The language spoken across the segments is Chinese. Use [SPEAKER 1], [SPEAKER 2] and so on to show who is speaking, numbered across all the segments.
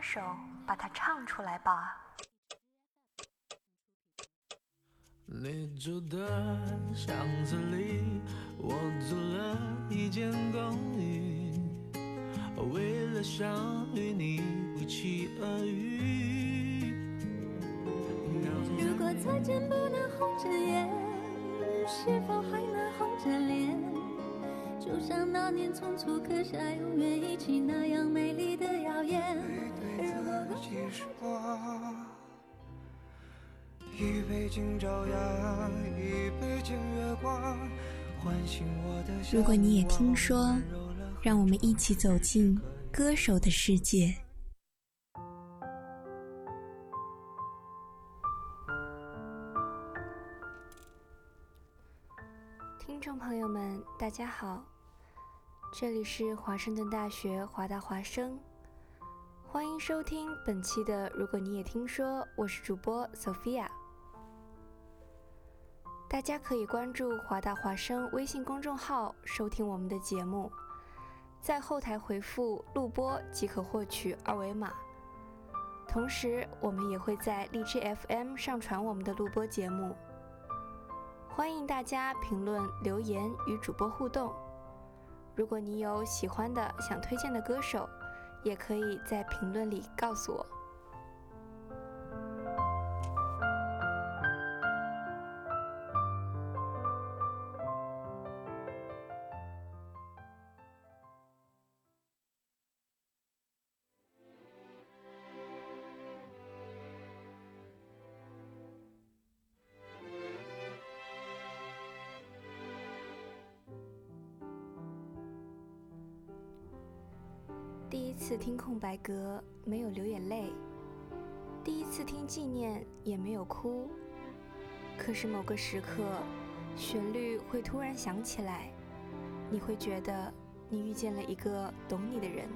[SPEAKER 1] 手把它唱出来吧。
[SPEAKER 2] 你住的巷子里，我租了一间公寓，为了想与你不期而遇。
[SPEAKER 3] 如果再见不能红着眼，是否还能红着脸？就像那年匆促刻下永远一起那样美丽的谣言。
[SPEAKER 4] 如果你也听说，让我们一起走进歌手的世界。
[SPEAKER 1] 听众朋友们，大家好，这里是华盛顿大学华大华声。欢迎收听本期的《如果你也听说》，我是主播 Sophia。大家可以关注华大华声微信公众号收听我们的节目，在后台回复“录播”即可获取二维码。同时，我们也会在荔枝 FM 上传我们的录播节目。欢迎大家评论留言与主播互动。如果你有喜欢的、想推荐的歌手，也可以在评论里告诉我。白格，没有流眼泪；第一次听纪念，也没有哭。可是某个时刻，旋律会突然响起来，你会觉得你遇见了一个懂你的人。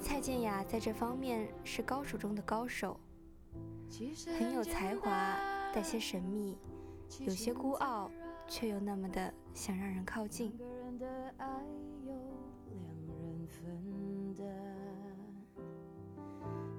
[SPEAKER 1] 蔡健雅在这方面是高手中的高手，很有才华，带些神秘，有些孤傲，却又那么的想让人靠近。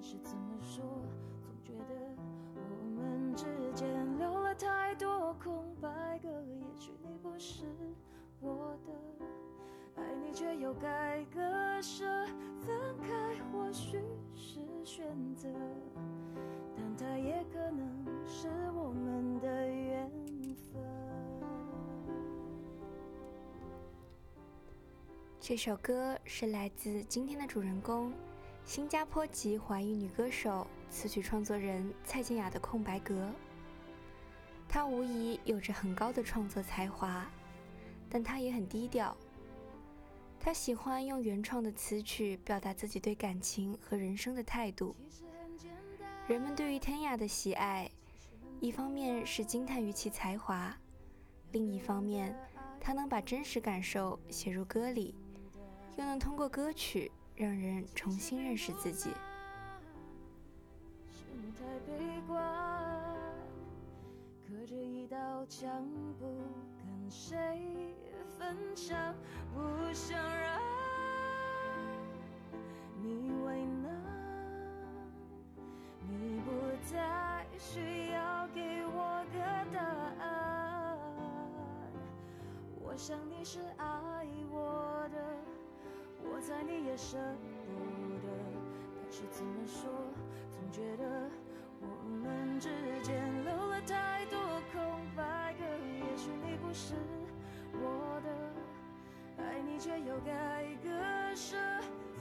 [SPEAKER 1] 但是怎么说，总觉得我们之间留了太多空白格。也许你不是我的，爱你却又该割舍，分开或许是选择，但它也可能是我们的缘分。
[SPEAKER 4] 这首歌是来自今天的主人公，新加坡籍华裔女歌手、词曲创作人蔡健雅的《空白格》。她无疑有着很高的创作才华，但她也很低调。她喜欢用原创的词曲表达自己对感情和人生的态度。人们对于天雅的喜爱，一方面是惊叹于其才华，另一方面，她能把真实感受写入歌里。又能通过歌曲让人重新认识自己。
[SPEAKER 1] 是你太悲观，隔着一道墙不跟谁分享，不想让你为难。你不再需要给我个答案，我想你是爱我的。我猜你也舍却又该割舍，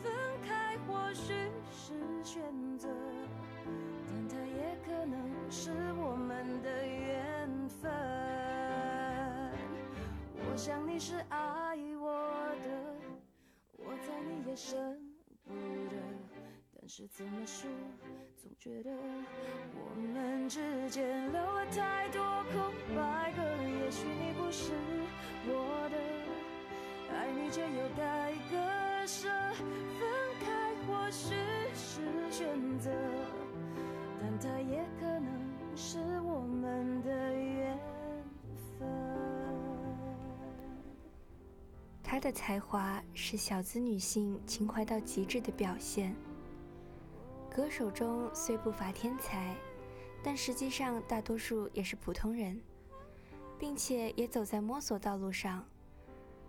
[SPEAKER 1] 分开或许是选择，但它也可能是我们的缘分。我想你是爱我的。我猜你也舍不得，但是怎么说，总觉得
[SPEAKER 4] 她的才华是小资女性情怀到极致的表现。歌手中虽不乏天才，但实际上大多数也是普通人，并且也走在摸索道路上。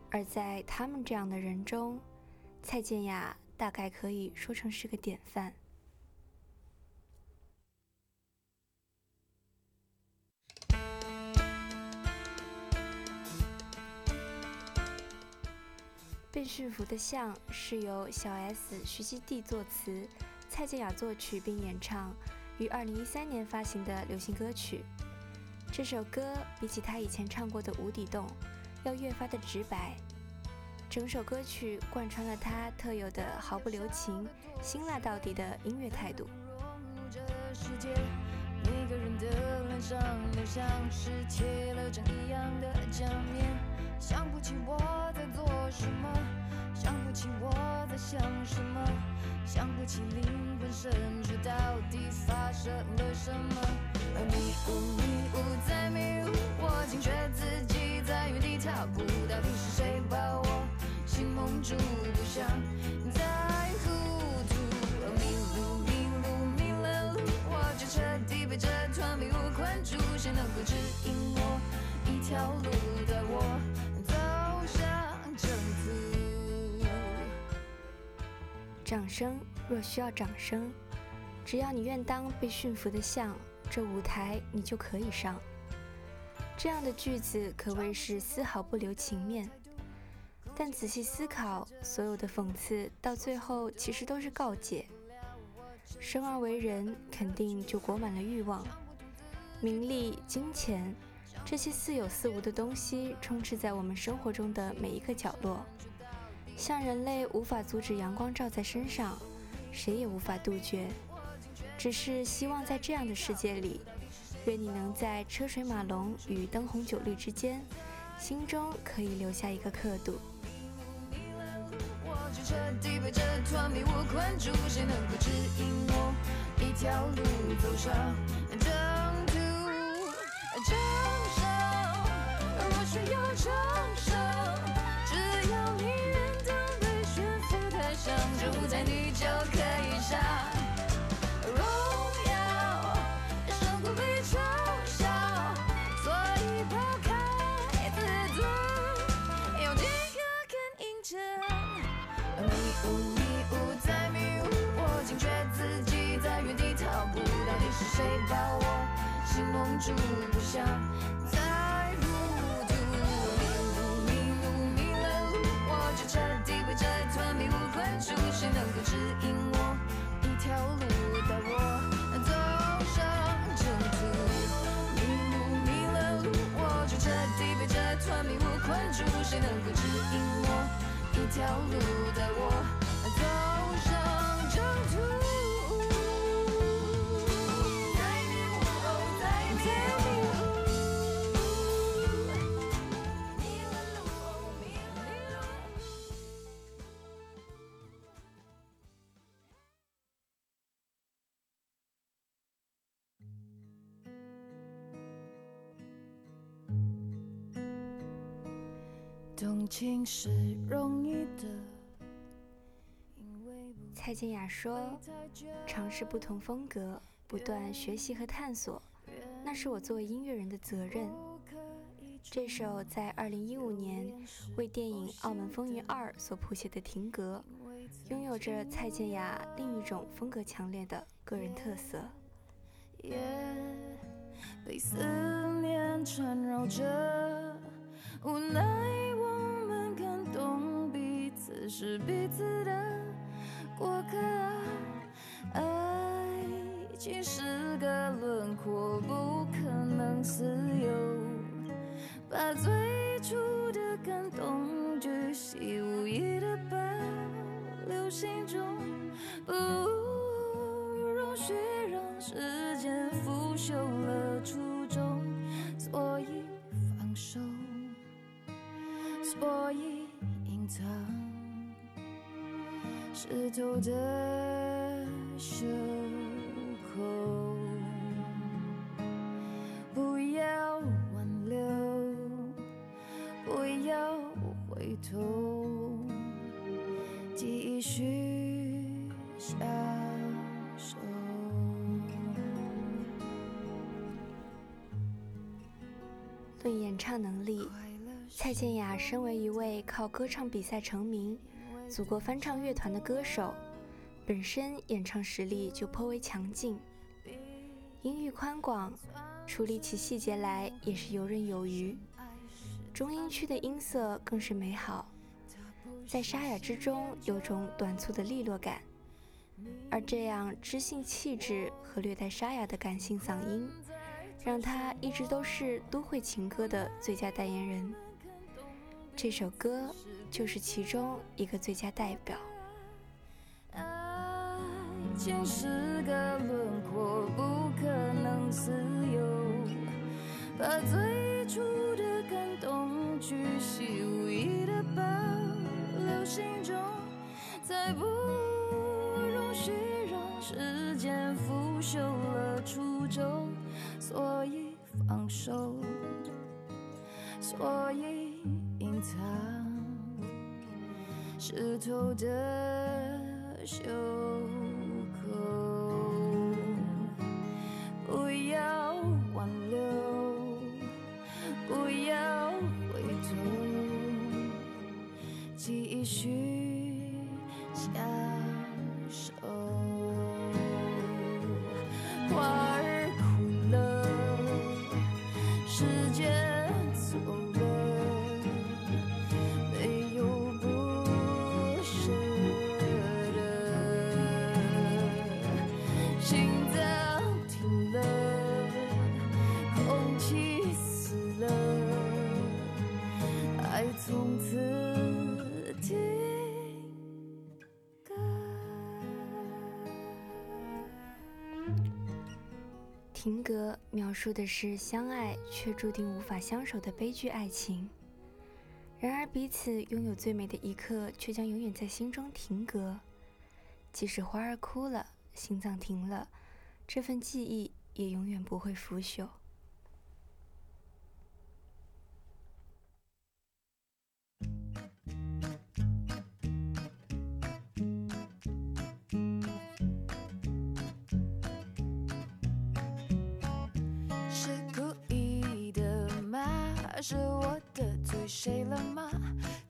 [SPEAKER 4] 而在他们这样的人中，蔡健雅大概可以说成是个典范。被驯服的象是由小 S、徐熙娣作词，蔡健雅作曲并演唱，于二零一三年发行的流行歌曲。这首歌比起她以前唱过的《无底洞》，要越发的直白。整首歌曲贯穿了她特有的毫不留情、辛辣到底的音乐态度。
[SPEAKER 1] 脸上都像是贴了张一样的假面。想不起我在做什么，想不起我在想什么，想不起灵魂深处到底发生了什么。迷雾迷雾在迷雾，我惊觉自己在原地踏步，到底是谁把我心蒙住，不想再彻底被这团迷雾困住，谁能够指引，我？
[SPEAKER 4] 掌声若需要掌声，只要你愿当被驯服的象，这舞台你就可以上。这样的句子可谓是丝毫不留情面，但仔细思考，所有的讽刺到最后其实都是告诫：生而为人，肯定就裹满了欲望，名利、金钱，这些似有似无的东西充斥在我们生活中的每一个角落。像人类无法阻止阳光照在身上，谁也无法杜绝。只是希望在这样的世界里，愿你能在车水马龙与灯红酒绿之间，心中可以留下一个刻度。
[SPEAKER 1] 彻底被这团迷雾困住，谁能够指引我一条路？走上征途，征上，若需要征。谁把我心蒙住不想再糊涂迷路迷路迷了路我就彻底被这团迷雾困住。谁能够指引我一条路带我走上正途？迷路迷了路我就彻底被这团迷雾困住。谁能够指引我一条路？动情是容易的，因为不
[SPEAKER 4] 蔡健雅说：“尝试不同风格，不断学习和探索，那是我作为音乐人的责任。”这首在2015年为电影《澳门风云二》所谱写的《停格》，拥有着蔡健雅另一种风格强烈的个人特色。
[SPEAKER 1] 也被思念缠绕着，无奈我们看懂是彼此的过客。爱情是个轮廓，不可能自由。把最初的感动巨细无遗的保留心中，湿透的袖口，不要挽留，不要回头，继续相守。
[SPEAKER 4] 论演唱能力，蔡健雅身为一位靠歌唱比赛成名、祖国翻唱乐团的歌手，本身演唱实力就颇为强劲，音域宽广，处理起细节来也是游刃有余。中音区的音色更是美好，在沙哑之中有种短促的利落感，而这样知性气质和略带沙哑的感性嗓音。让他一直都是都会情歌的最佳代言人。这首歌就是其中一个最佳代表。
[SPEAKER 1] 爱情是个轮廓，不可能自由。把最初的感动举细无意的保留心中，再不容许让时间腐朽了初衷，所以放手，所以湿透的袖停格
[SPEAKER 4] 描述的是相爱却注定无法相守的悲剧爱情，然而彼此拥有最美的一刻，却将永远在心中停格。即使花儿枯了，心脏停了，这份记忆也永远不会腐朽。
[SPEAKER 1] 是我的罪谁了吗？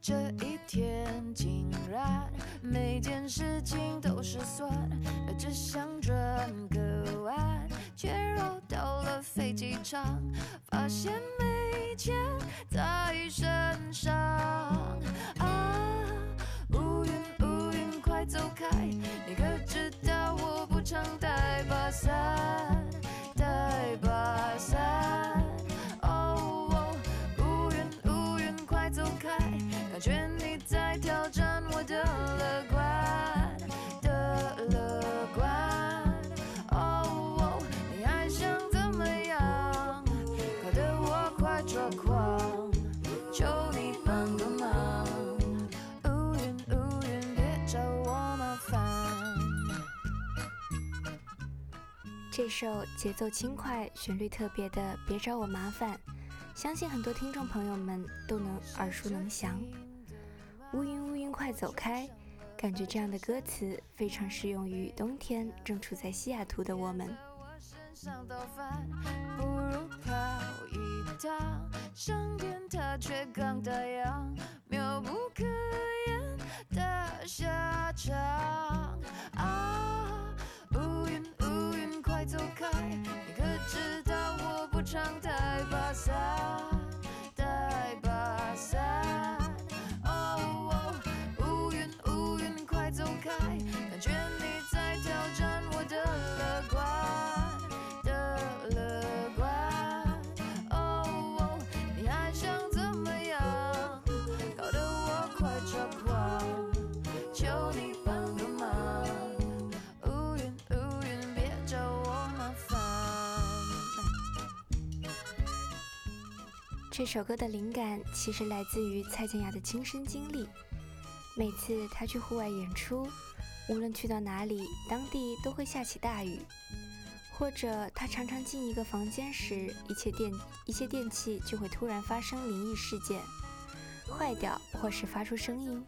[SPEAKER 1] 这一天竟然每件事情都失算，只想转个弯，却绕到了飞机场，发现没钱在身上。
[SPEAKER 4] 这首节奏轻快、旋律特别的《别找我麻烦》，相信很多听众朋友们都能耳熟能详。乌云乌云快走开，感觉这样的歌词非常适用于冬天正处在西雅图的我们。
[SPEAKER 1] 妙不可言的下场。啊，开，你可知道我不常太发骚，
[SPEAKER 4] 这首歌的灵感其实来自于蔡健雅的亲身经历。每次她去户外演出，无论去到哪里，当地都会下起大雨；或者她常常进一个房间时，一切电一些电器就会突然发生灵异事件，坏掉或是发出声音。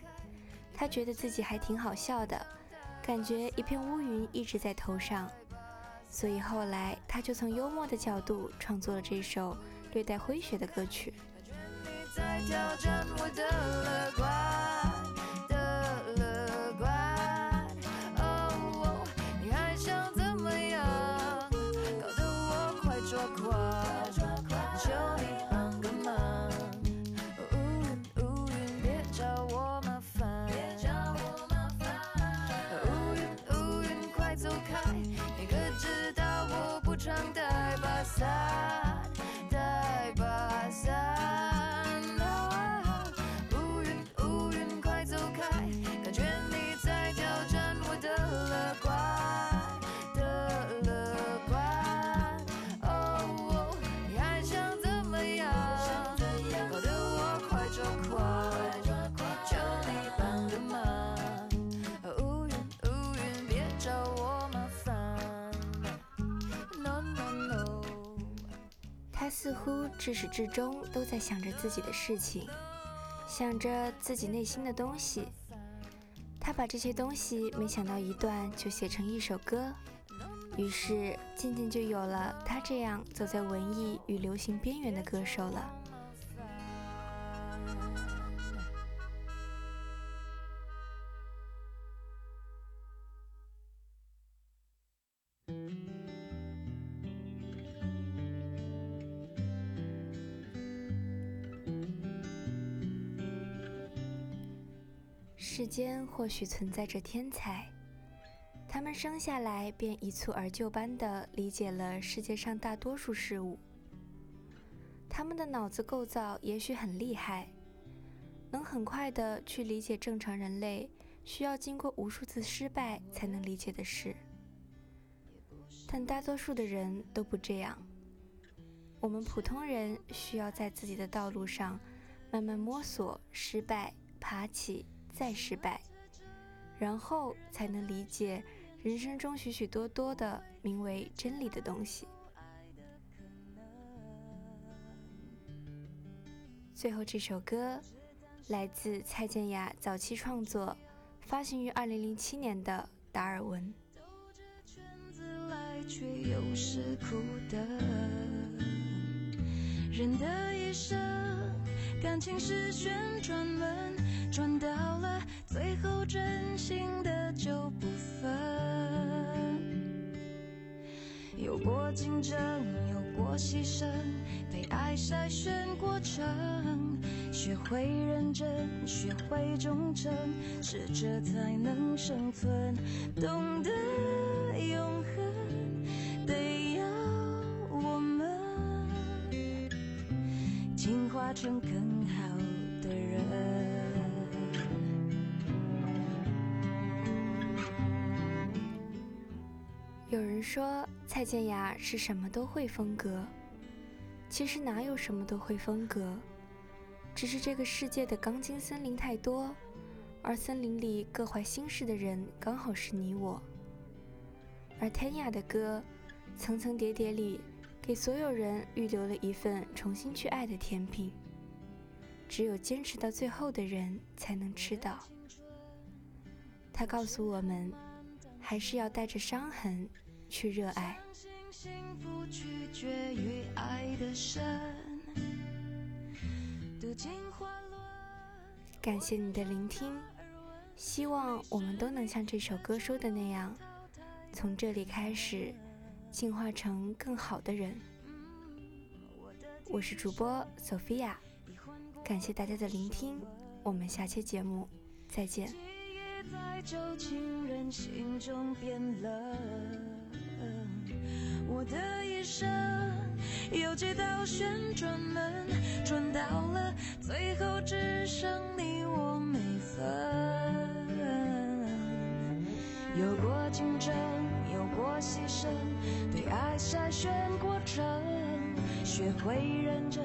[SPEAKER 4] 她觉得自己还挺好笑的，感觉一片乌云一直在头上。所以后来，她就从幽默的角度创作了这首略带诙谐的歌曲。
[SPEAKER 1] 你在挑战我的乐观
[SPEAKER 4] 似乎至始至终都在想着自己的事情，想着自己内心的东西。他把这些东西没想到一段就写成一首歌，于是渐渐就有了他这样走在文艺与流行边缘的歌手了。世间或许存在着天才，他们生下来便一蹴而就般的理解了世界上大多数事物。他们的脑子构造也许很厉害，能很快的去理解正常人类需要经过无数次失败才能理解的事。但大多数的人都不这样。我们普通人需要在自己的道路上慢慢摸索，失败，爬起。再失败，然后才能理解人生中许许多多的名为真理的东西。最后这首歌来自蔡健雅早期创作，发行于二零零七年的《达尔文》。
[SPEAKER 1] 却又是苦的，人的一生，感情是旋转门，转到了最后，真心的就不分。有过竞争，有过牺牲，被爱筛选过程，学会认真，学会忠诚，适者才能生存，懂得永更好的人。有人说蔡健雅是什么都会风格，其实哪有什么都会风格，只是这个世界的钢筋森林太多，而森林里各怀心事的人刚好是你我。而天雅的歌，层层叠叠里。给所有人预留了一份重新去爱的甜品。只有坚持到最后的人才能吃到。他告诉我们，还是要带着伤痕去热爱。感谢你的聆听，希望我们都能像这首歌说的那样，从这里开始，进化成更好的人。我是主播 Sophia。感谢大家的聆听，我们下期节目再见。在旧情人心中变冷，我的一生有几道旋转门，转到了最后只剩你我没分。有过竞争，有过牺牲，对爱筛选过程。学会认真，